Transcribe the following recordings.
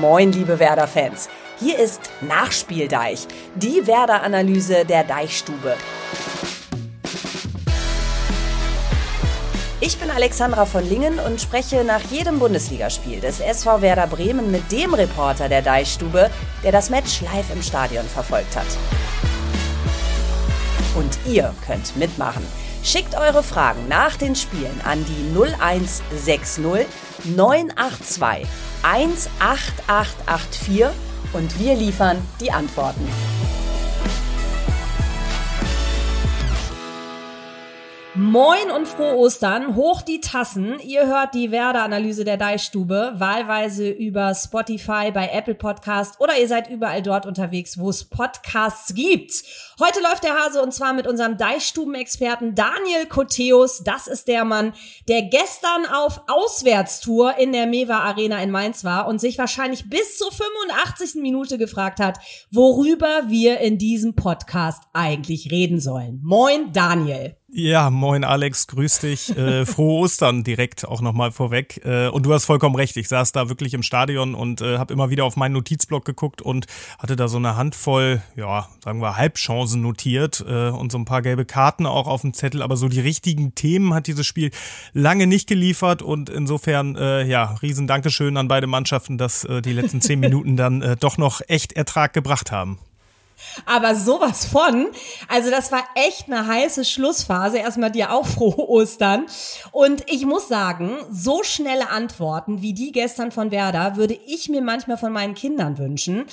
Moin, liebe Werder-Fans. Hier ist Nachspieldeich, die Werder-Analyse der Deichstube. Ich bin Alexandra von Lingen und spreche nach jedem Bundesligaspiel des SV Werder Bremen mit dem Reporter der Deichstube, der das Match live im Stadion verfolgt hat. Und ihr könnt mitmachen. Schickt eure Fragen nach den Spielen an die 0160 982 18884 und wir liefern die Antworten. Moin und frohe Ostern, hoch die Tassen. Ihr hört die Werder-Analyse der Deichstube, wahlweise über Spotify, bei Apple Podcast oder ihr seid überall dort unterwegs, wo es Podcasts gibt. Heute läuft der Hase und zwar mit unserem Deichstuben-Experten Daniel Koteus. Das ist der Mann, der gestern auf Auswärtstour in der Mewa Arena in Mainz war und sich wahrscheinlich bis zur 85. Minute gefragt hat, worüber wir in diesem Podcast eigentlich reden sollen. Moin, Daniel. Ja, moin Alex, grüß dich. Äh, frohe Ostern direkt auch nochmal vorweg. Äh, und du hast vollkommen recht, ich saß da wirklich im Stadion und äh, habe immer wieder auf meinen Notizblock geguckt und hatte da so eine Handvoll, ja, sagen wir Halbchancen notiert äh, und so ein paar gelbe Karten auch auf dem Zettel. Aber so die richtigen Themen hat dieses Spiel lange nicht geliefert und insofern, äh, ja, riesen Dankeschön an beide Mannschaften, dass äh, die letzten zehn Minuten dann äh, doch noch echt Ertrag gebracht haben. Aber sowas von. Also das war echt eine heiße Schlussphase. Erstmal dir auch frohe Ostern. Und ich muss sagen, so schnelle Antworten wie die gestern von Werder würde ich mir manchmal von meinen Kindern wünschen.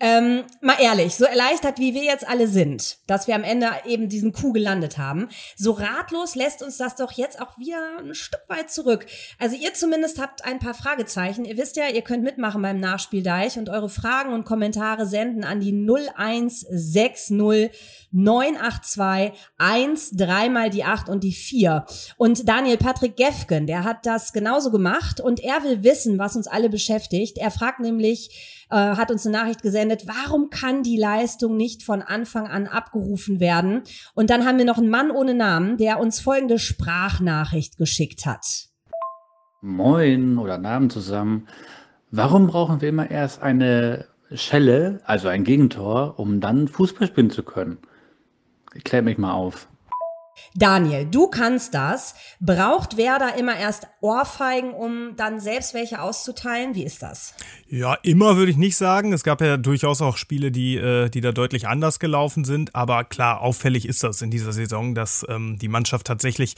Ähm, mal ehrlich, so erleichtert wie wir jetzt alle sind, dass wir am Ende eben diesen Kuh gelandet haben, so ratlos lässt uns das doch jetzt auch wieder ein Stück weit zurück. Also ihr zumindest habt ein paar Fragezeichen. Ihr wisst ja, ihr könnt mitmachen beim Nachspieldeich und eure Fragen und Kommentare senden an die 01 160 982 1, dreimal die 8 und die 4. Und Daniel Patrick Gefgen, der hat das genauso gemacht und er will wissen, was uns alle beschäftigt. Er fragt nämlich, äh, hat uns eine Nachricht gesendet, warum kann die Leistung nicht von Anfang an abgerufen werden? Und dann haben wir noch einen Mann ohne Namen, der uns folgende Sprachnachricht geschickt hat. Moin oder Namen zusammen. Warum brauchen wir immer erst eine Schelle, also ein Gegentor, um dann Fußball spielen zu können. Klär mich mal auf. Daniel, du kannst das. Braucht Werder immer erst Ohrfeigen, um dann selbst welche auszuteilen? Wie ist das? Ja, immer würde ich nicht sagen. Es gab ja durchaus auch Spiele, die, äh, die da deutlich anders gelaufen sind. Aber klar, auffällig ist das in dieser Saison, dass ähm, die Mannschaft tatsächlich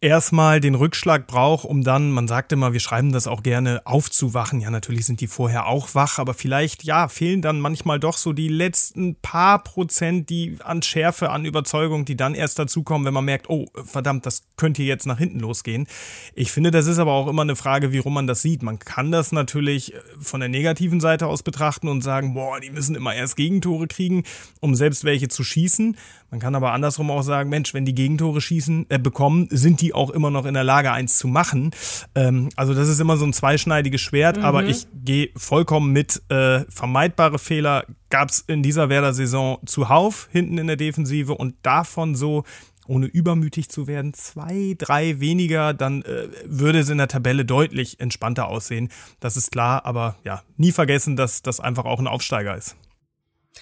erstmal den Rückschlag braucht, um dann, man sagt immer, wir schreiben das auch gerne, aufzuwachen. Ja, natürlich sind die vorher auch wach, aber vielleicht, ja, fehlen dann manchmal doch so die letzten paar Prozent, die an Schärfe, an Überzeugung, die dann erst dazukommen, wenn man merkt, oh, verdammt, das könnte jetzt nach hinten losgehen. Ich finde, das ist aber auch immer eine Frage, wie rum man das sieht. Man kann das natürlich von der negativen Seite aus betrachten und sagen, boah, die müssen immer erst Gegentore kriegen, um selbst welche zu schießen. Man kann aber andersrum auch sagen, Mensch, wenn die Gegentore schießen, äh, bekommen, sind die auch immer noch in der Lage, eins zu machen. Ähm, also das ist immer so ein zweischneidiges Schwert, mhm. aber ich gehe vollkommen mit. Äh, vermeidbare Fehler gab es in dieser Werder-Saison zuhauf hinten in der Defensive und davon so ohne übermütig zu werden, zwei, drei weniger, dann äh, würde es in der Tabelle deutlich entspannter aussehen. Das ist klar, aber ja, nie vergessen, dass das einfach auch ein Aufsteiger ist.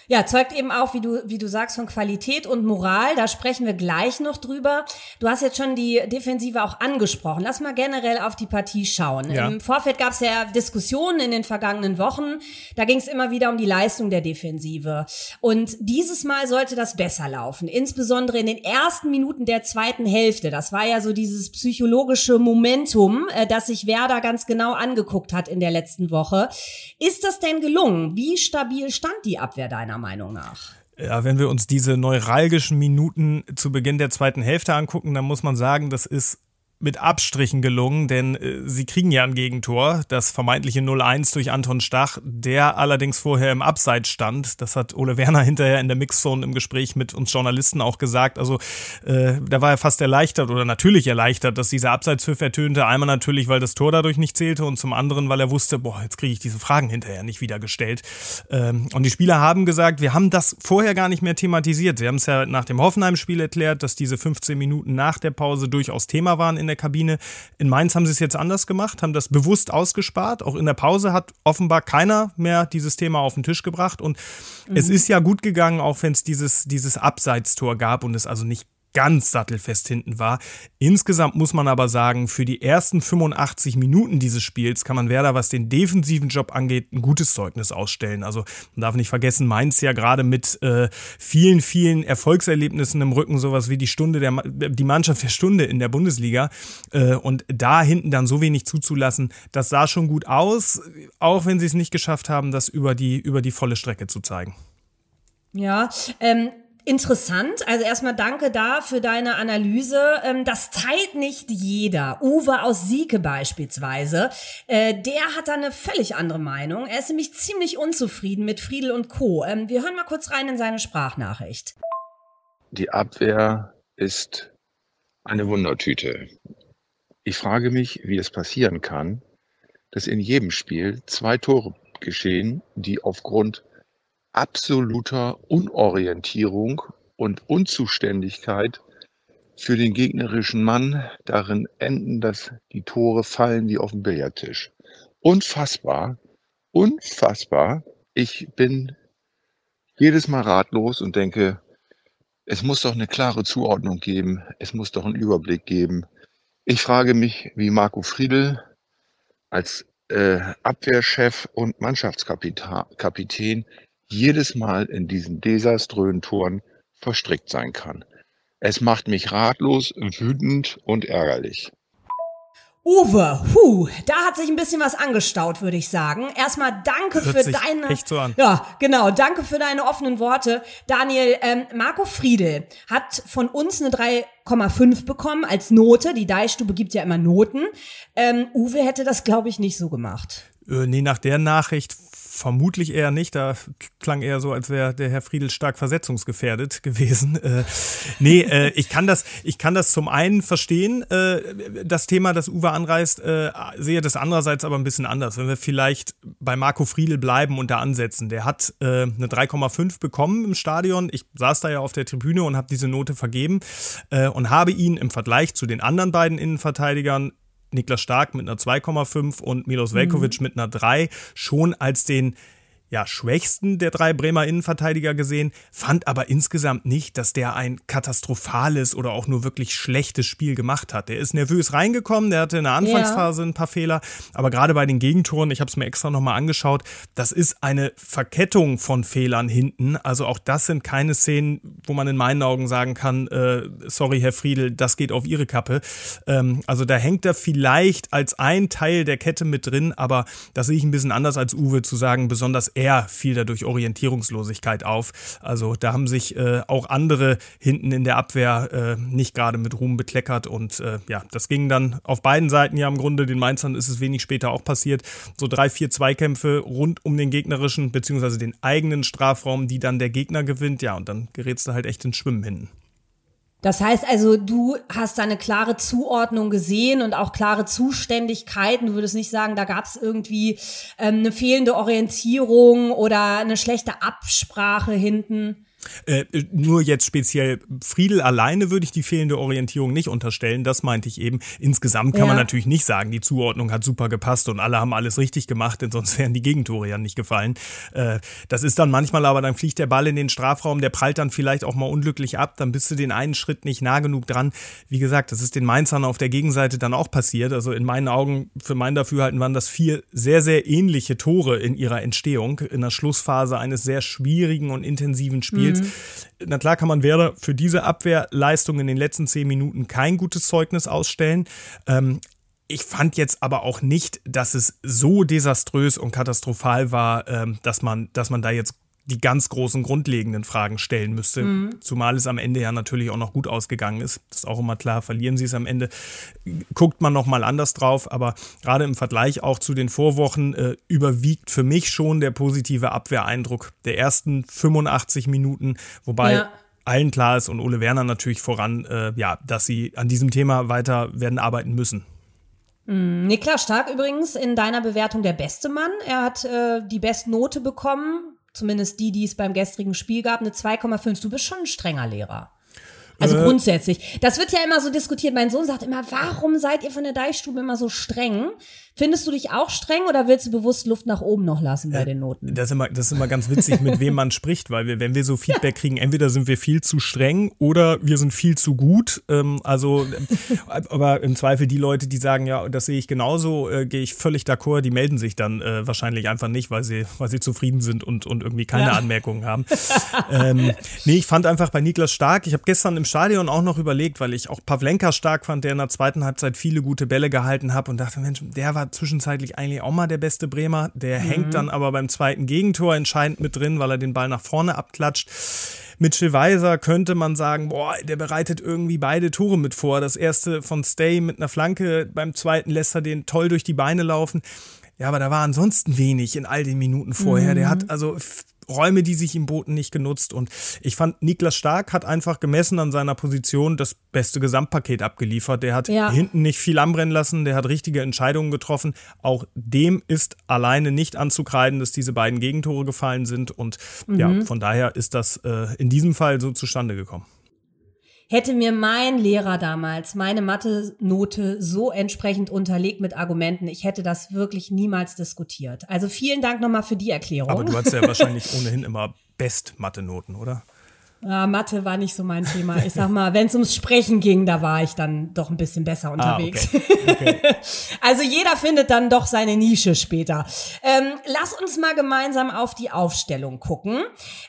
Ja, zeugt eben auch, wie du, wie du sagst, von Qualität und Moral. Da sprechen wir gleich noch drüber. Du hast jetzt schon die Defensive auch angesprochen. Lass mal generell auf die Partie schauen. Ja. Im Vorfeld gab es ja Diskussionen in den vergangenen Wochen. Da ging es immer wieder um die Leistung der Defensive. Und dieses Mal sollte das besser laufen. Insbesondere in den ersten Minuten der zweiten Hälfte. Das war ja so dieses psychologische Momentum, äh, das sich Werder ganz genau angeguckt hat in der letzten Woche. Ist das denn gelungen? Wie stabil stand die Abwehr deiner Meinung nach? Ja, wenn wir uns diese neuralgischen Minuten zu Beginn der zweiten Hälfte angucken, dann muss man sagen, das ist mit Abstrichen gelungen, denn äh, sie kriegen ja ein Gegentor, das vermeintliche 0-1 durch Anton Stach, der allerdings vorher im Abseits stand. Das hat Ole Werner hinterher in der Mixzone im Gespräch mit uns Journalisten auch gesagt. Also äh, da war er fast erleichtert oder natürlich erleichtert, dass dieser Abseitspfiff ertönte. Einmal natürlich, weil das Tor dadurch nicht zählte und zum anderen, weil er wusste, boah, jetzt kriege ich diese Fragen hinterher nicht wieder gestellt. Ähm, und die Spieler haben gesagt, wir haben das vorher gar nicht mehr thematisiert. Sie haben es ja nach dem Hoffenheim-Spiel erklärt, dass diese 15 Minuten nach der Pause durchaus Thema waren in der Kabine. In Mainz haben sie es jetzt anders gemacht, haben das bewusst ausgespart. Auch in der Pause hat offenbar keiner mehr dieses Thema auf den Tisch gebracht. Und mhm. es ist ja gut gegangen, auch wenn es dieses, dieses Abseitstor gab und es also nicht ganz sattelfest hinten war. Insgesamt muss man aber sagen, für die ersten 85 Minuten dieses Spiels kann man Werder, was den defensiven Job angeht, ein gutes Zeugnis ausstellen. Also man darf nicht vergessen, Mainz ja gerade mit äh, vielen, vielen Erfolgserlebnissen im Rücken, sowas wie die Stunde der die Mannschaft der Stunde in der Bundesliga. Äh, und da hinten dann so wenig zuzulassen, das sah schon gut aus, auch wenn sie es nicht geschafft haben, das über die, über die volle Strecke zu zeigen. Ja, ähm, Interessant. Also erstmal danke da für deine Analyse. Ähm, das teilt nicht jeder. Uwe aus Sieke beispielsweise. Äh, der hat da eine völlig andere Meinung. Er ist nämlich ziemlich unzufrieden mit Friedel und Co. Ähm, wir hören mal kurz rein in seine Sprachnachricht. Die Abwehr ist eine Wundertüte. Ich frage mich, wie es passieren kann, dass in jedem Spiel zwei Tore geschehen, die aufgrund absoluter Unorientierung und Unzuständigkeit für den gegnerischen Mann darin enden, dass die Tore fallen wie auf dem Billardtisch. Unfassbar, unfassbar. Ich bin jedes Mal ratlos und denke, es muss doch eine klare Zuordnung geben, es muss doch einen Überblick geben. Ich frage mich, wie Marco Friedl als äh, Abwehrchef und Mannschaftskapitän jedes Mal in diesen desaströsen Toren verstrickt sein kann. Es macht mich ratlos, wütend und ärgerlich. Uwe, hu, da hat sich ein bisschen was angestaut, würde ich sagen. Erstmal danke Hört für sich deine. Echt so an. Ja, genau. Danke für deine offenen Worte. Daniel, ähm, Marco Friedel hat von uns eine 3,5 bekommen als Note. Die Deichstube gibt ja immer Noten. Ähm, Uwe hätte das, glaube ich, nicht so gemacht. Äh, nee, nach der Nachricht vermutlich eher nicht. Da klang eher so, als wäre der Herr Friedel stark versetzungsgefährdet gewesen. Äh, nee, äh, ich kann das, ich kann das zum einen verstehen, äh, das Thema, das Uwe anreißt, äh, sehe das andererseits aber ein bisschen anders. Wenn wir vielleicht bei Marco Friedel bleiben und da ansetzen. Der hat äh, eine 3,5 bekommen im Stadion. Ich saß da ja auf der Tribüne und habe diese Note vergeben äh, und habe ihn im Vergleich zu den anderen beiden Innenverteidigern Niklas Stark mit einer 2,5 und Milos Velkovic mhm. mit einer 3 schon als den ja, schwächsten der drei Bremer Innenverteidiger gesehen, fand aber insgesamt nicht, dass der ein katastrophales oder auch nur wirklich schlechtes Spiel gemacht hat. Der ist nervös reingekommen, der hatte in der Anfangsphase ein paar Fehler, aber gerade bei den Gegentoren, ich habe es mir extra nochmal angeschaut, das ist eine Verkettung von Fehlern hinten. Also auch das sind keine Szenen, wo man in meinen Augen sagen kann, äh, sorry, Herr Friedel, das geht auf Ihre Kappe. Ähm, also da hängt er vielleicht als ein Teil der Kette mit drin, aber das sehe ich ein bisschen anders als Uwe zu sagen, besonders er fiel dadurch Orientierungslosigkeit auf. Also da haben sich äh, auch andere hinten in der Abwehr äh, nicht gerade mit Ruhm bekleckert und äh, ja, das ging dann auf beiden Seiten ja im Grunde. Den Mainzern ist es wenig später auch passiert. So drei, vier Zweikämpfe rund um den gegnerischen beziehungsweise den eigenen Strafraum, die dann der Gegner gewinnt. Ja, und dann gerätst du halt echt ins Schwimmen hinten. Das heißt also, du hast da eine klare Zuordnung gesehen und auch klare Zuständigkeiten. Du würdest nicht sagen, da gab es irgendwie ähm, eine fehlende Orientierung oder eine schlechte Absprache hinten. Äh, nur jetzt speziell Friedel alleine würde ich die fehlende Orientierung nicht unterstellen. Das meinte ich eben. Insgesamt kann ja. man natürlich nicht sagen, die Zuordnung hat super gepasst und alle haben alles richtig gemacht, denn sonst wären die Gegentore ja nicht gefallen. Äh, das ist dann manchmal aber, dann fliegt der Ball in den Strafraum, der prallt dann vielleicht auch mal unglücklich ab, dann bist du den einen Schritt nicht nah genug dran. Wie gesagt, das ist den Mainzern auf der Gegenseite dann auch passiert. Also in meinen Augen, für mein Dafürhalten waren das vier sehr, sehr ähnliche Tore in ihrer Entstehung, in der Schlussphase eines sehr schwierigen und intensiven Spiels. Mhm. Na klar kann man Werder für diese Abwehrleistung in den letzten zehn Minuten kein gutes Zeugnis ausstellen. Ähm, ich fand jetzt aber auch nicht, dass es so desaströs und katastrophal war, ähm, dass man, dass man da jetzt die ganz großen grundlegenden Fragen stellen müsste. Mhm. Zumal es am Ende ja natürlich auch noch gut ausgegangen ist. Das ist auch immer klar, verlieren sie es am Ende, guckt man nochmal anders drauf. Aber gerade im Vergleich auch zu den Vorwochen äh, überwiegt für mich schon der positive Abwehreindruck der ersten 85 Minuten, wobei ja allen klar ist und Ole Werner natürlich voran, äh, ja, dass sie an diesem Thema weiter werden arbeiten müssen. Mm, Niklas Stark übrigens in deiner Bewertung der beste Mann. Er hat äh, die Bestnote bekommen zumindest die, die es beim gestrigen Spiel gab, eine 2,5. Du bist schon ein strenger Lehrer. Also äh. grundsätzlich. Das wird ja immer so diskutiert. Mein Sohn sagt immer, warum seid ihr von der Deichstube immer so streng? Findest du dich auch streng oder willst du bewusst Luft nach oben noch lassen bei den Noten? Das ist immer, das ist immer ganz witzig, mit wem man spricht, weil wir, wenn wir so Feedback kriegen, entweder sind wir viel zu streng oder wir sind viel zu gut. Ähm, also, aber im Zweifel die Leute, die sagen, ja, das sehe ich genauso, äh, gehe ich völlig d'accord, die melden sich dann äh, wahrscheinlich einfach nicht, weil sie, weil sie zufrieden sind und, und irgendwie keine ja. Anmerkungen haben. ähm, nee, ich fand einfach bei Niklas stark. Ich habe gestern im Stadion auch noch überlegt, weil ich auch Pavlenka stark fand, der in der zweiten Halbzeit viele gute Bälle gehalten hat und dachte, Mensch, der war zwischenzeitlich eigentlich auch mal der beste Bremer. Der mhm. hängt dann aber beim zweiten Gegentor entscheidend mit drin, weil er den Ball nach vorne abklatscht. Mitchell Weiser könnte man sagen, boah, der bereitet irgendwie beide Tore mit vor. Das erste von Stay mit einer Flanke, beim zweiten lässt er den toll durch die Beine laufen. Ja, aber da war ansonsten wenig in all den Minuten vorher. Mhm. Der hat also Räume, die sich ihm boten, nicht genutzt. Und ich fand, Niklas Stark hat einfach gemessen an seiner Position das beste Gesamtpaket abgeliefert. Der hat ja. hinten nicht viel anbrennen lassen, der hat richtige Entscheidungen getroffen. Auch dem ist alleine nicht anzukreiden, dass diese beiden Gegentore gefallen sind. Und mhm. ja, von daher ist das äh, in diesem Fall so zustande gekommen. Hätte mir mein Lehrer damals meine Mathe-Note so entsprechend unterlegt mit Argumenten, ich hätte das wirklich niemals diskutiert. Also vielen Dank nochmal für die Erklärung. Aber du hast ja wahrscheinlich ohnehin immer Best-Mathe-Noten, oder? Ja, Mathe war nicht so mein Thema. Ich sag mal, wenn es ums Sprechen ging, da war ich dann doch ein bisschen besser unterwegs. Ah, okay. Okay. also jeder findet dann doch seine Nische später. Ähm, lass uns mal gemeinsam auf die Aufstellung gucken.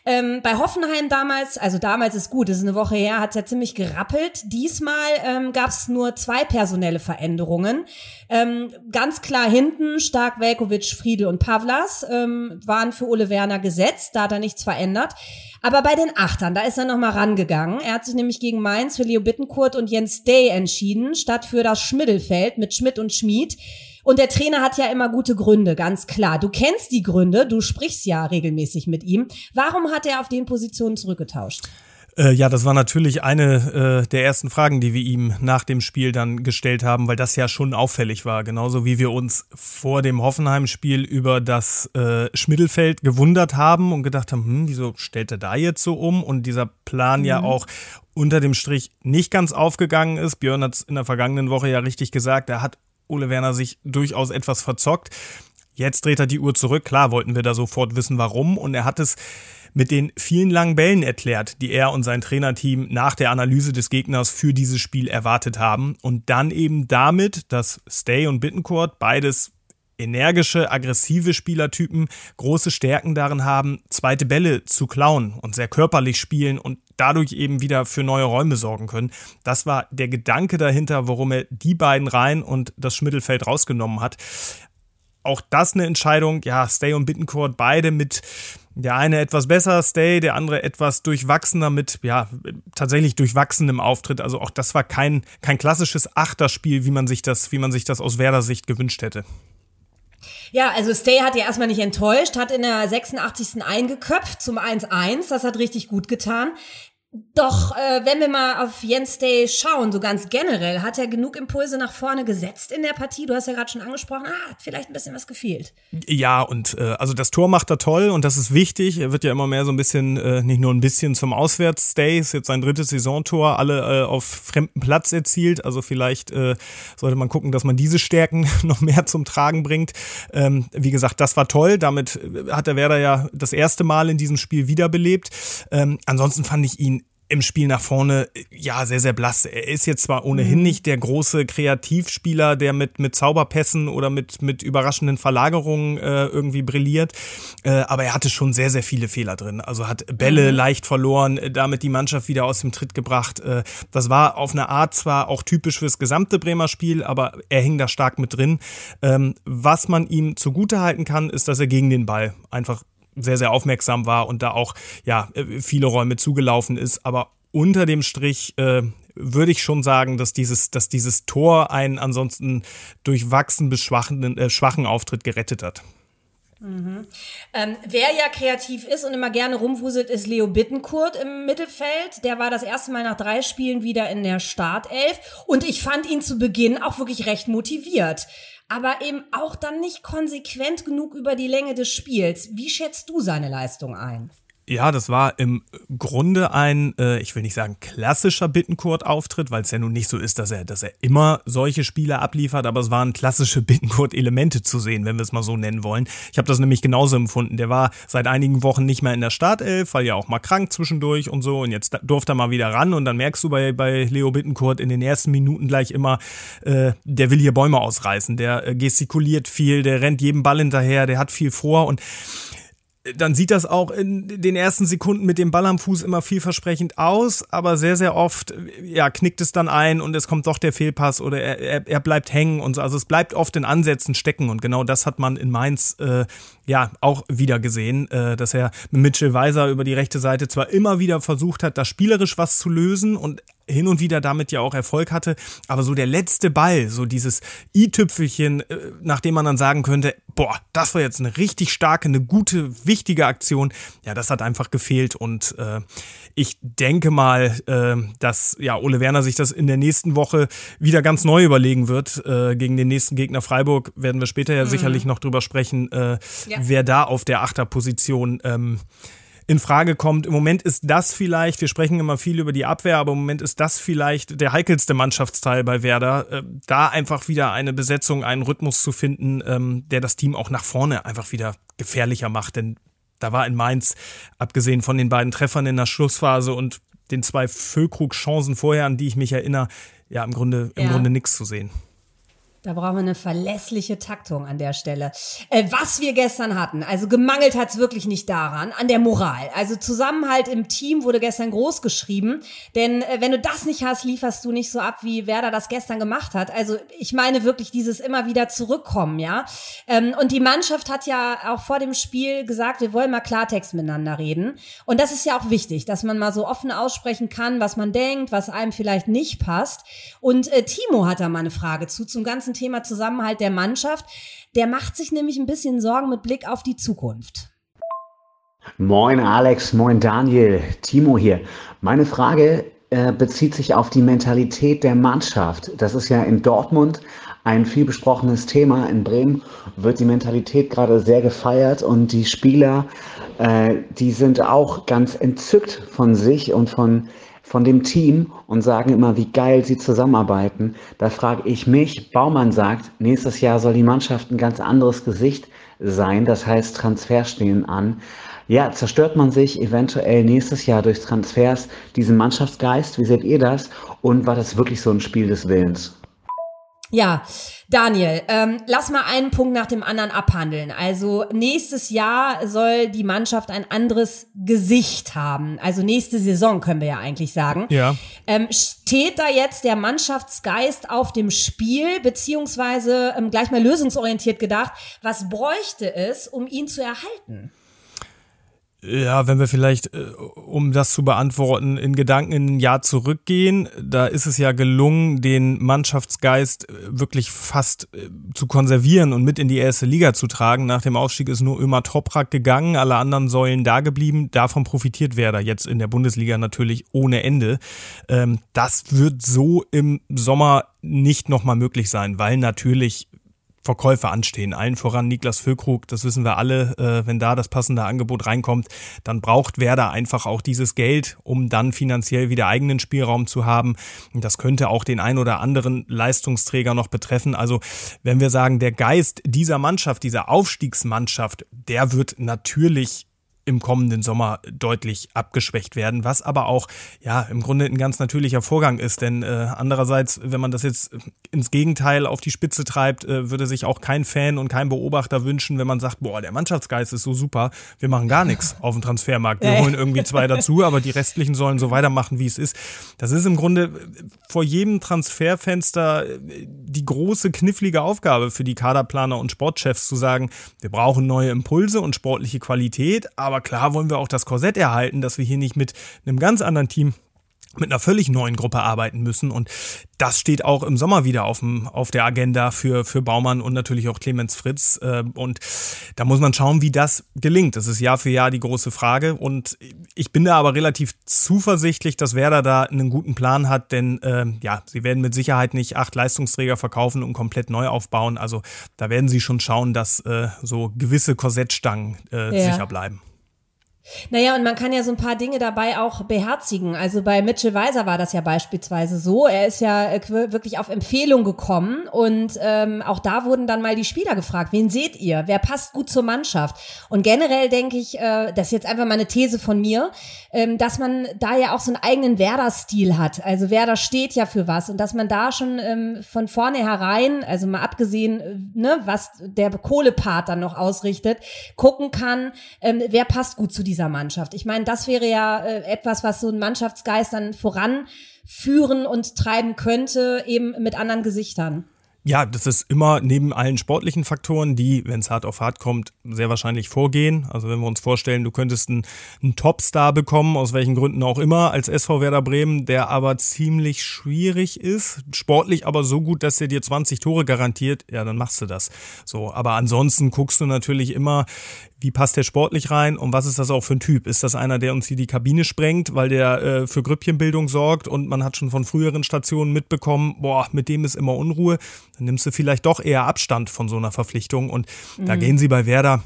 Ähm, bei Hoffenheim damals, also damals ist gut, das ist eine Woche her, hat es ja ziemlich gerappelt. Diesmal ähm, gab es nur zwei personelle Veränderungen. Ähm, ganz klar hinten, Stark, Velkovic, Friedel und Pavlas ähm, waren für Ole Werner gesetzt, da hat er nichts verändert. Aber bei den Achtern, da ist er nochmal rangegangen. Er hat sich nämlich gegen Mainz für Leo Bittenkurt und Jens Day entschieden, statt für das Schmiddelfeld mit Schmidt und Schmid. Und der Trainer hat ja immer gute Gründe, ganz klar. Du kennst die Gründe, du sprichst ja regelmäßig mit ihm. Warum hat er auf den Positionen zurückgetauscht? Äh, ja, das war natürlich eine äh, der ersten Fragen, die wir ihm nach dem Spiel dann gestellt haben, weil das ja schon auffällig war. Genauso wie wir uns vor dem Hoffenheim-Spiel über das äh, Schmiddelfeld gewundert haben und gedacht haben, hm, wieso stellt er da jetzt so um? Und dieser Plan mhm. ja auch unter dem Strich nicht ganz aufgegangen ist. Björn hat es in der vergangenen Woche ja richtig gesagt, da hat Ole Werner sich durchaus etwas verzockt. Jetzt dreht er die Uhr zurück. Klar wollten wir da sofort wissen, warum. Und er hat es mit den vielen langen Bällen erklärt, die er und sein Trainerteam nach der Analyse des Gegners für dieses Spiel erwartet haben. Und dann eben damit, dass Stay und Bittencourt beides energische, aggressive Spielertypen große Stärken darin haben, zweite Bälle zu klauen und sehr körperlich spielen und dadurch eben wieder für neue Räume sorgen können. Das war der Gedanke dahinter, warum er die beiden rein und das Schmittelfeld rausgenommen hat. Auch das eine Entscheidung, ja, Stay und Bittencourt beide mit der eine etwas besser Stay, der andere etwas durchwachsener mit, ja, tatsächlich durchwachsenem Auftritt. Also auch das war kein, kein klassisches Achterspiel, wie man sich das, wie man sich das aus Werder Sicht gewünscht hätte. Ja, also Stay hat ja erstmal nicht enttäuscht, hat in der 86. eingeköpft zum 1-1. Das hat richtig gut getan. Doch, äh, wenn wir mal auf Jens Day schauen, so ganz generell, hat er genug Impulse nach vorne gesetzt in der Partie? Du hast ja gerade schon angesprochen, ah, hat vielleicht ein bisschen was gefehlt. Ja, und äh, also das Tor macht er toll und das ist wichtig. Er wird ja immer mehr so ein bisschen, äh, nicht nur ein bisschen zum Auswärts-Stay, ist jetzt sein drittes Saisontor, alle äh, auf fremden Platz erzielt. Also vielleicht äh, sollte man gucken, dass man diese Stärken noch mehr zum Tragen bringt. Ähm, wie gesagt, das war toll. Damit äh, hat der Werder ja das erste Mal in diesem Spiel wiederbelebt. Ähm, ansonsten fand ich ihn im Spiel nach vorne, ja, sehr, sehr blass. Er ist jetzt zwar ohnehin mhm. nicht der große Kreativspieler, der mit, mit Zauberpässen oder mit, mit überraschenden Verlagerungen äh, irgendwie brilliert, äh, aber er hatte schon sehr, sehr viele Fehler drin. Also hat Bälle mhm. leicht verloren, äh, damit die Mannschaft wieder aus dem Tritt gebracht. Äh, das war auf eine Art zwar auch typisch fürs gesamte Bremer Spiel, aber er hing da stark mit drin. Ähm, was man ihm zugute halten kann, ist, dass er gegen den Ball einfach sehr, sehr aufmerksam war und da auch ja, viele Räume zugelaufen ist. Aber unter dem Strich äh, würde ich schon sagen, dass dieses, dass dieses Tor einen ansonsten durchwachsen bis schwachen, äh, schwachen Auftritt gerettet hat. Mhm. Ähm, wer ja kreativ ist und immer gerne rumwuselt, ist Leo Bittenkurt im Mittelfeld. Der war das erste Mal nach drei Spielen wieder in der Startelf und ich fand ihn zu Beginn auch wirklich recht motiviert aber eben auch dann nicht konsequent genug über die Länge des Spiels. Wie schätzt du seine Leistung ein? Ja, das war im Grunde ein, äh, ich will nicht sagen klassischer Bittenkurt-Auftritt, weil es ja nun nicht so ist, dass er, dass er immer solche Spiele abliefert, aber es waren klassische Bittenkurt-Elemente zu sehen, wenn wir es mal so nennen wollen. Ich habe das nämlich genauso empfunden. Der war seit einigen Wochen nicht mehr in der Startelf, weil ja auch mal krank zwischendurch und so. Und jetzt durfte er mal wieder ran. Und dann merkst du bei, bei Leo Bittenkurt in den ersten Minuten gleich immer, äh, der will hier Bäume ausreißen, der äh, gestikuliert viel, der rennt jedem Ball hinterher, der hat viel vor. Und dann sieht das auch in den ersten Sekunden mit dem Ball am Fuß immer vielversprechend aus, aber sehr, sehr oft ja, knickt es dann ein und es kommt doch der Fehlpass oder er, er, bleibt hängen und so. Also es bleibt oft in Ansätzen stecken und genau das hat man in Mainz äh, ja auch wieder gesehen, äh, dass er mit Mitchell Weiser über die rechte Seite zwar immer wieder versucht hat, da spielerisch was zu lösen und hin und wieder damit ja auch Erfolg hatte. Aber so der letzte Ball, so dieses i-Tüpfelchen, äh, nachdem man dann sagen könnte, boah, das war jetzt eine richtig starke, eine gute, wichtige Aktion. Ja, das hat einfach gefehlt. Und äh, ich denke mal, äh, dass ja Ole Werner sich das in der nächsten Woche wieder ganz neu überlegen wird. Äh, gegen den nächsten Gegner Freiburg werden wir später ja mhm. sicherlich noch drüber sprechen, äh, ja. wer da auf der Achterposition ähm, in Frage kommt. Im Moment ist das vielleicht, wir sprechen immer viel über die Abwehr, aber im Moment ist das vielleicht der heikelste Mannschaftsteil bei Werder, äh, da einfach wieder eine Besetzung, einen Rhythmus zu finden, ähm, der das Team auch nach vorne einfach wieder gefährlicher macht. Denn da war in Mainz, abgesehen von den beiden Treffern in der Schlussphase und den zwei Füllkrug-Chancen vorher, an die ich mich erinnere, ja, im Grunde, im ja. Grunde nichts zu sehen. Da brauchen wir eine verlässliche Taktung an der Stelle. Äh, was wir gestern hatten, also gemangelt hat's wirklich nicht daran, an der Moral. Also Zusammenhalt im Team wurde gestern groß geschrieben, denn äh, wenn du das nicht hast, lieferst du nicht so ab, wie Werder das gestern gemacht hat. Also ich meine wirklich dieses immer wieder zurückkommen, ja. Ähm, und die Mannschaft hat ja auch vor dem Spiel gesagt, wir wollen mal Klartext miteinander reden. Und das ist ja auch wichtig, dass man mal so offen aussprechen kann, was man denkt, was einem vielleicht nicht passt. Und äh, Timo hat da mal eine Frage zu zum ganzen ganzen Thema Zusammenhalt der Mannschaft. Der macht sich nämlich ein bisschen Sorgen mit Blick auf die Zukunft. Moin Alex, moin Daniel, Timo hier. Meine Frage äh, bezieht sich auf die Mentalität der Mannschaft. Das ist ja in Dortmund ein viel besprochenes Thema. In Bremen wird die Mentalität gerade sehr gefeiert und die Spieler, äh, die sind auch ganz entzückt von sich und von von dem Team und sagen immer, wie geil sie zusammenarbeiten. Da frage ich mich, Baumann sagt, nächstes Jahr soll die Mannschaft ein ganz anderes Gesicht sein, das heißt Transfer stehen an. Ja, zerstört man sich eventuell nächstes Jahr durch Transfers diesen Mannschaftsgeist? Wie seht ihr das? Und war das wirklich so ein Spiel des Willens? Ja, Daniel, ähm, lass mal einen Punkt nach dem anderen abhandeln. Also nächstes Jahr soll die Mannschaft ein anderes Gesicht haben. Also nächste Saison können wir ja eigentlich sagen. Ja. Ähm, steht da jetzt der Mannschaftsgeist auf dem Spiel, beziehungsweise ähm, gleich mal lösungsorientiert gedacht, was bräuchte es, um ihn zu erhalten? Ja, wenn wir vielleicht, äh, um das zu beantworten, in Gedanken in ein Jahr zurückgehen, da ist es ja gelungen, den Mannschaftsgeist äh, wirklich fast äh, zu konservieren und mit in die erste Liga zu tragen. Nach dem Aufstieg ist nur Ömer Toprak gegangen, alle anderen Säulen da geblieben. Davon profitiert Werder jetzt in der Bundesliga natürlich ohne Ende. Ähm, das wird so im Sommer nicht nochmal möglich sein, weil natürlich Verkäufe anstehen. Allen voran Niklas Füllkrug, das wissen wir alle, äh, wenn da das passende Angebot reinkommt, dann braucht Werder einfach auch dieses Geld, um dann finanziell wieder eigenen Spielraum zu haben. Das könnte auch den ein oder anderen Leistungsträger noch betreffen. Also wenn wir sagen, der Geist dieser Mannschaft, dieser Aufstiegsmannschaft, der wird natürlich im kommenden Sommer deutlich abgeschwächt werden, was aber auch ja im Grunde ein ganz natürlicher Vorgang ist, denn äh, andererseits, wenn man das jetzt ins Gegenteil auf die Spitze treibt, äh, würde sich auch kein Fan und kein Beobachter wünschen, wenn man sagt, boah, der Mannschaftsgeist ist so super, wir machen gar nichts auf dem Transfermarkt, wir holen irgendwie zwei dazu, aber die restlichen sollen so weitermachen, wie es ist. Das ist im Grunde vor jedem Transferfenster äh, die große knifflige Aufgabe für die Kaderplaner und Sportchefs zu sagen, wir brauchen neue Impulse und sportliche Qualität, aber aber klar wollen wir auch das Korsett erhalten, dass wir hier nicht mit einem ganz anderen Team mit einer völlig neuen Gruppe arbeiten müssen. Und das steht auch im Sommer wieder auf, dem, auf der Agenda für, für Baumann und natürlich auch Clemens Fritz. Äh, und da muss man schauen, wie das gelingt. Das ist Jahr für Jahr die große Frage. Und ich bin da aber relativ zuversichtlich, dass Werder da einen guten Plan hat, denn äh, ja, sie werden mit Sicherheit nicht acht Leistungsträger verkaufen und komplett neu aufbauen. Also da werden sie schon schauen, dass äh, so gewisse Korsettstangen äh, ja. sicher bleiben. Naja, und man kann ja so ein paar Dinge dabei auch beherzigen. Also bei Mitchell Weiser war das ja beispielsweise so. Er ist ja äh, wirklich auf Empfehlung gekommen und ähm, auch da wurden dann mal die Spieler gefragt, wen seht ihr? Wer passt gut zur Mannschaft? Und generell denke ich, äh, das ist jetzt einfach mal eine These von mir, ähm, dass man da ja auch so einen eigenen Werder-Stil hat. Also Werder steht ja für was und dass man da schon ähm, von vornherein, also mal abgesehen, äh, ne, was der Kohlepart dann noch ausrichtet, gucken kann, ähm, wer passt gut zu dieser Mannschaft. Ich meine, das wäre ja äh, etwas, was so ein Mannschaftsgeist dann voranführen und treiben könnte, eben mit anderen Gesichtern. Ja, das ist immer neben allen sportlichen Faktoren, die, wenn es hart auf hart kommt, sehr wahrscheinlich vorgehen. Also wenn wir uns vorstellen, du könntest einen, einen Topstar bekommen, aus welchen Gründen auch immer, als SV Werder Bremen, der aber ziemlich schwierig ist, sportlich aber so gut, dass er dir 20 Tore garantiert, ja, dann machst du das. So, aber ansonsten guckst du natürlich immer, wie passt der sportlich rein und was ist das auch für ein Typ? Ist das einer, der uns hier die Kabine sprengt, weil der äh, für Grüppchenbildung sorgt und man hat schon von früheren Stationen mitbekommen, boah, mit dem ist immer Unruhe, dann nimmst du vielleicht doch eher Abstand von so einer Verpflichtung und mhm. da gehen sie bei Werder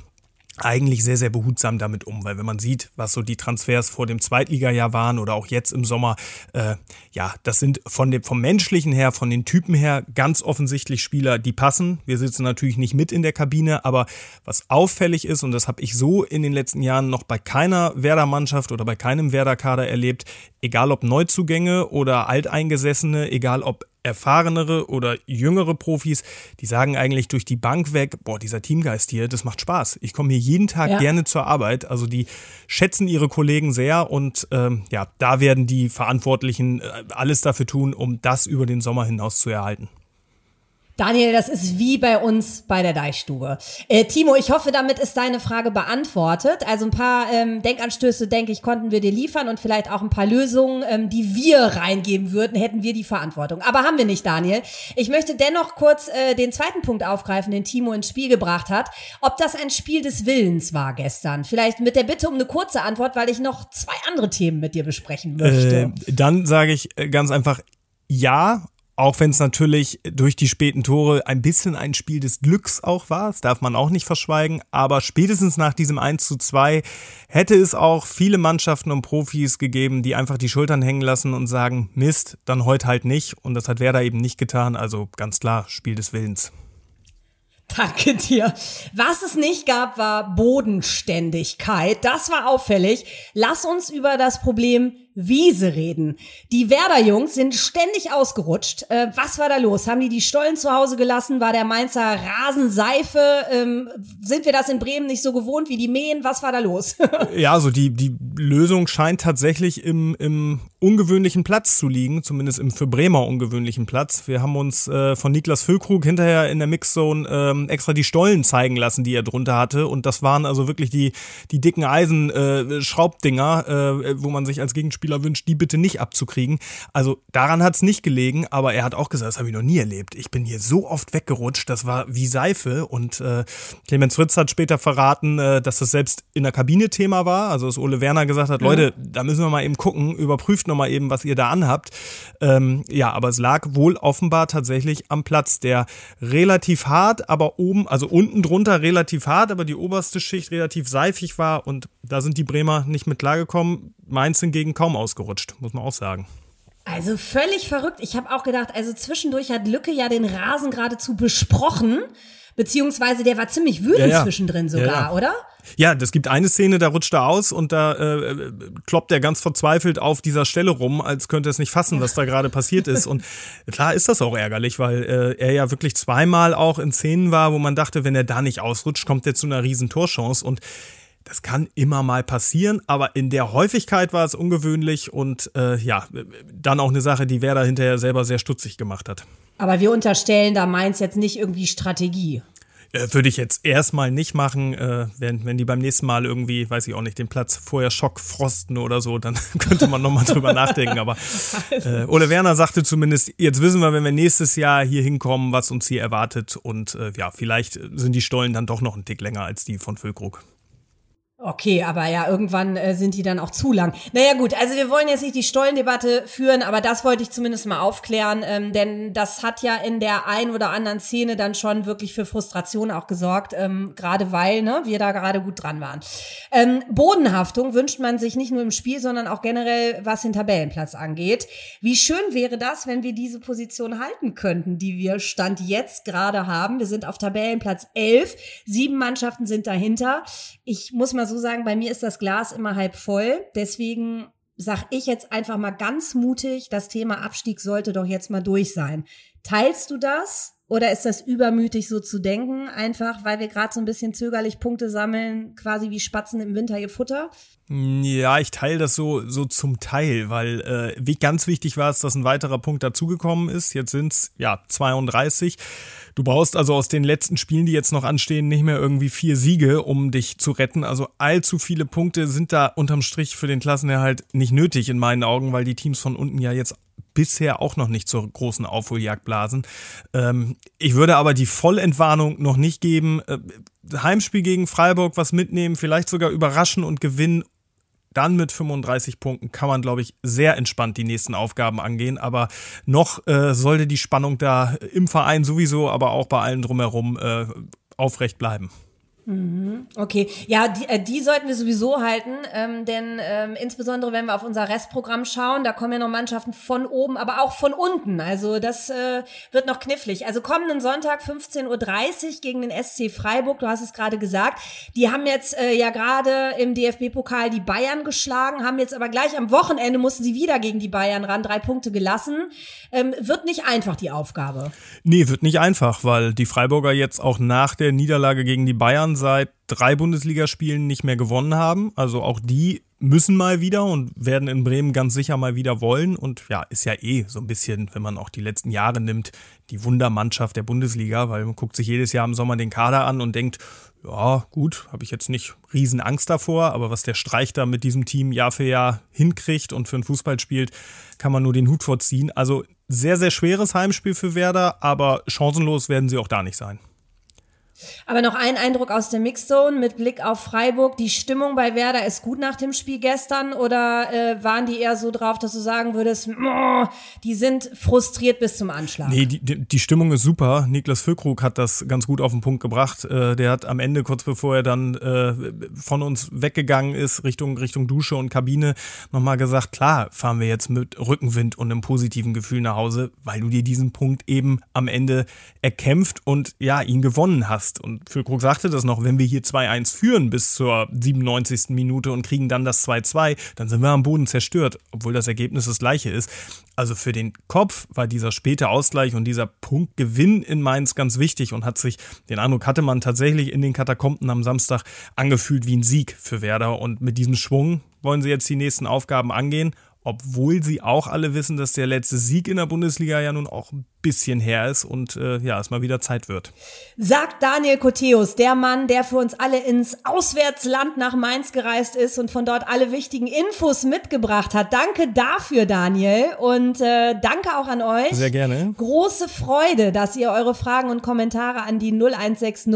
eigentlich sehr, sehr behutsam damit um, weil wenn man sieht, was so die Transfers vor dem Zweitligajahr waren oder auch jetzt im Sommer, äh, ja, das sind von dem, vom menschlichen her, von den Typen her ganz offensichtlich Spieler, die passen. Wir sitzen natürlich nicht mit in der Kabine, aber was auffällig ist, und das habe ich so in den letzten Jahren noch bei keiner Werder-Mannschaft oder bei keinem Werder-Kader erlebt, egal ob Neuzugänge oder Alteingesessene, egal ob erfahrenere oder jüngere Profis, die sagen eigentlich durch die Bank weg, boah, dieser Teamgeist hier, das macht Spaß. Ich komme hier jeden Tag ja. gerne zur Arbeit. Also die schätzen ihre Kollegen sehr und ähm, ja, da werden die Verantwortlichen äh, alles dafür tun, um das über den Sommer hinaus zu erhalten. Daniel, das ist wie bei uns bei der Deichstube. Äh, Timo, ich hoffe, damit ist deine Frage beantwortet. Also ein paar ähm, Denkanstöße, denke ich, konnten wir dir liefern und vielleicht auch ein paar Lösungen, ähm, die wir reingeben würden, hätten wir die Verantwortung. Aber haben wir nicht, Daniel. Ich möchte dennoch kurz äh, den zweiten Punkt aufgreifen, den Timo ins Spiel gebracht hat. Ob das ein Spiel des Willens war gestern? Vielleicht mit der Bitte um eine kurze Antwort, weil ich noch zwei andere Themen mit dir besprechen möchte. Äh, dann sage ich äh, ganz einfach ja, auch wenn es natürlich durch die späten Tore ein bisschen ein Spiel des Glücks auch war, das darf man auch nicht verschweigen, aber spätestens nach diesem 1 zu 2 hätte es auch viele Mannschaften und Profis gegeben, die einfach die Schultern hängen lassen und sagen, Mist, dann heute halt nicht. Und das hat Werder eben nicht getan, also ganz klar, Spiel des Willens. Danke dir. Was es nicht gab, war Bodenständigkeit. Das war auffällig. Lass uns über das Problem Wiese reden. Die Werder-Jungs sind ständig ausgerutscht. Äh, was war da los? Haben die die Stollen zu Hause gelassen? War der Mainzer Rasenseife? Ähm, sind wir das in Bremen nicht so gewohnt wie die Mähen? Was war da los? ja, also die, die Lösung scheint tatsächlich im, im ungewöhnlichen Platz zu liegen, zumindest im für Bremer ungewöhnlichen Platz. Wir haben uns äh, von Niklas Füllkrug hinterher in der Mixzone ähm, extra die Stollen zeigen lassen, die er drunter hatte. Und das waren also wirklich die, die dicken Eisenschraubdinger, äh, äh, wo man sich als Gegenspieler Spieler wünscht, die bitte nicht abzukriegen. Also daran hat es nicht gelegen, aber er hat auch gesagt, das habe ich noch nie erlebt. Ich bin hier so oft weggerutscht, das war wie Seife. Und äh, Clemens Fritz hat später verraten, äh, dass das selbst in der Kabine Thema war. Also dass Ole Werner gesagt hat, ja. Leute, da müssen wir mal eben gucken, überprüft noch mal eben, was ihr da anhabt. Ähm, ja, aber es lag wohl offenbar tatsächlich am Platz, der relativ hart, aber oben, also unten drunter relativ hart, aber die oberste Schicht relativ seifig war und da sind die Bremer nicht mit klargekommen. Mainz hingegen kaum ausgerutscht, muss man auch sagen. Also völlig verrückt. Ich habe auch gedacht, also zwischendurch hat Lücke ja den Rasen geradezu besprochen. Beziehungsweise der war ziemlich wütend ja, ja. zwischendrin sogar, ja, oder? Ja, das gibt eine Szene, da rutscht er aus und da äh, kloppt er ganz verzweifelt auf dieser Stelle rum, als könnte es nicht fassen, was da gerade passiert ist. Und klar ist das auch ärgerlich, weil äh, er ja wirklich zweimal auch in Szenen war, wo man dachte, wenn er da nicht ausrutscht, kommt er zu einer riesen Torchance. Und das kann immer mal passieren, aber in der Häufigkeit war es ungewöhnlich und äh, ja, dann auch eine Sache, die Werder hinterher selber sehr stutzig gemacht hat. Aber wir unterstellen da Mainz jetzt nicht irgendwie Strategie. Äh, würde ich jetzt erstmal nicht machen. Äh, wenn, wenn die beim nächsten Mal irgendwie, weiß ich auch nicht, den Platz vorher schockfrosten oder so, dann könnte man nochmal drüber nachdenken. Aber äh, Ole Werner sagte zumindest, jetzt wissen wir, wenn wir nächstes Jahr hier hinkommen, was uns hier erwartet. Und äh, ja, vielleicht sind die Stollen dann doch noch einen Tick länger als die von Füllkrug. Okay, aber ja, irgendwann äh, sind die dann auch zu lang. Naja gut, also wir wollen jetzt nicht die Stollendebatte führen, aber das wollte ich zumindest mal aufklären, ähm, denn das hat ja in der ein oder anderen Szene dann schon wirklich für Frustration auch gesorgt, ähm, gerade weil ne, wir da gerade gut dran waren. Ähm, Bodenhaftung wünscht man sich nicht nur im Spiel, sondern auch generell, was den Tabellenplatz angeht. Wie schön wäre das, wenn wir diese Position halten könnten, die wir Stand jetzt gerade haben. Wir sind auf Tabellenplatz 11, sieben Mannschaften sind dahinter. Ich muss mal so sagen, bei mir ist das Glas immer halb voll. Deswegen sag ich jetzt einfach mal ganz mutig, das Thema Abstieg sollte doch jetzt mal durch sein. Teilst du das? Oder ist das übermütig so zu denken, einfach weil wir gerade so ein bisschen zögerlich Punkte sammeln, quasi wie Spatzen im Winter ihr Futter? Ja, ich teile das so, so zum Teil, weil äh, ganz wichtig war es, dass ein weiterer Punkt dazugekommen ist. Jetzt sind es ja 32. Du brauchst also aus den letzten Spielen, die jetzt noch anstehen, nicht mehr irgendwie vier Siege, um dich zu retten. Also allzu viele Punkte sind da unterm Strich für den Klassenerhalt nicht nötig in meinen Augen, weil die Teams von unten ja jetzt bisher auch noch nicht zur großen Aufholjagd blasen. Ähm, ich würde aber die Vollentwarnung noch nicht geben. Äh, Heimspiel gegen Freiburg was mitnehmen, vielleicht sogar überraschen und gewinnen dann mit 35 Punkten kann man, glaube ich, sehr entspannt die nächsten Aufgaben angehen. Aber noch äh, sollte die Spannung da im Verein sowieso, aber auch bei allen drumherum äh, aufrecht bleiben. Mhm. Okay, ja, die, äh, die sollten wir sowieso halten, ähm, denn ähm, insbesondere wenn wir auf unser Restprogramm schauen, da kommen ja noch Mannschaften von oben, aber auch von unten. Also das äh, wird noch knifflig. Also kommenden Sonntag 15.30 Uhr gegen den SC Freiburg, du hast es gerade gesagt. Die haben jetzt äh, ja gerade im DFB-Pokal die Bayern geschlagen, haben jetzt aber gleich am Wochenende mussten sie wieder gegen die Bayern ran, drei Punkte gelassen. Ähm, wird nicht einfach die Aufgabe. Nee, wird nicht einfach, weil die Freiburger jetzt auch nach der Niederlage gegen die Bayern seit drei Bundesligaspielen nicht mehr gewonnen haben. Also auch die müssen mal wieder und werden in Bremen ganz sicher mal wieder wollen. Und ja, ist ja eh so ein bisschen, wenn man auch die letzten Jahre nimmt, die Wundermannschaft der Bundesliga, weil man guckt sich jedes Jahr im Sommer den Kader an und denkt, ja, gut, habe ich jetzt nicht riesen Angst davor, aber was der Streich da mit diesem Team Jahr für Jahr hinkriegt und für ein Fußball spielt, kann man nur den Hut vorziehen. Also sehr, sehr schweres Heimspiel für Werder, aber chancenlos werden sie auch da nicht sein. Aber noch ein Eindruck aus der Mixzone mit Blick auf Freiburg. Die Stimmung bei Werder ist gut nach dem Spiel gestern oder äh, waren die eher so drauf, dass du sagen würdest, die sind frustriert bis zum Anschlag? Nee, die, die Stimmung ist super. Niklas Füllkrug hat das ganz gut auf den Punkt gebracht. Äh, der hat am Ende, kurz bevor er dann äh, von uns weggegangen ist, Richtung, Richtung Dusche und Kabine, nochmal gesagt, klar, fahren wir jetzt mit Rückenwind und einem positiven Gefühl nach Hause, weil du dir diesen Punkt eben am Ende erkämpft und ja, ihn gewonnen hast hast. Und Füllkrug sagte das noch, wenn wir hier 2-1 führen bis zur 97. Minute und kriegen dann das 2-2, dann sind wir am Boden zerstört, obwohl das Ergebnis das gleiche ist. Also für den Kopf war dieser späte Ausgleich und dieser Punktgewinn in Mainz ganz wichtig und hat sich, den Eindruck hatte man tatsächlich in den Katakomben am Samstag angefühlt wie ein Sieg für Werder. Und mit diesem Schwung wollen sie jetzt die nächsten Aufgaben angehen obwohl sie auch alle wissen, dass der letzte Sieg in der Bundesliga ja nun auch ein bisschen her ist und äh, ja, es mal wieder Zeit wird. Sagt Daniel Koteus, der Mann, der für uns alle ins Auswärtsland nach Mainz gereist ist und von dort alle wichtigen Infos mitgebracht hat. Danke dafür, Daniel. Und äh, danke auch an euch. Sehr gerne. Große Freude, dass ihr eure Fragen und Kommentare an die 0160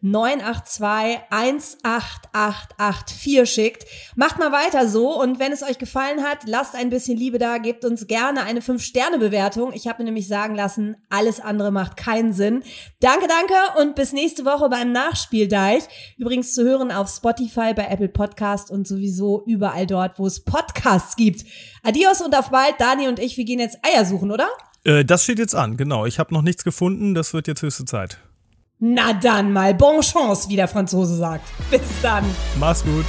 982 18884 schickt. Macht mal weiter so und wenn es euch gefallen hat, lasst ein bisschen Liebe da, gebt uns gerne eine 5-Sterne-Bewertung. Ich habe mir nämlich sagen lassen, alles andere macht keinen Sinn. Danke, danke und bis nächste Woche beim Nachspieldeich. Übrigens zu hören auf Spotify, bei Apple Podcast und sowieso überall dort, wo es Podcasts gibt. Adios und auf bald. Dani und ich, wir gehen jetzt Eier suchen, oder? Äh, das steht jetzt an, genau. Ich habe noch nichts gefunden. Das wird jetzt höchste Zeit. Na dann mal, bonne chance, wie der Franzose sagt. Bis dann. Mach's gut.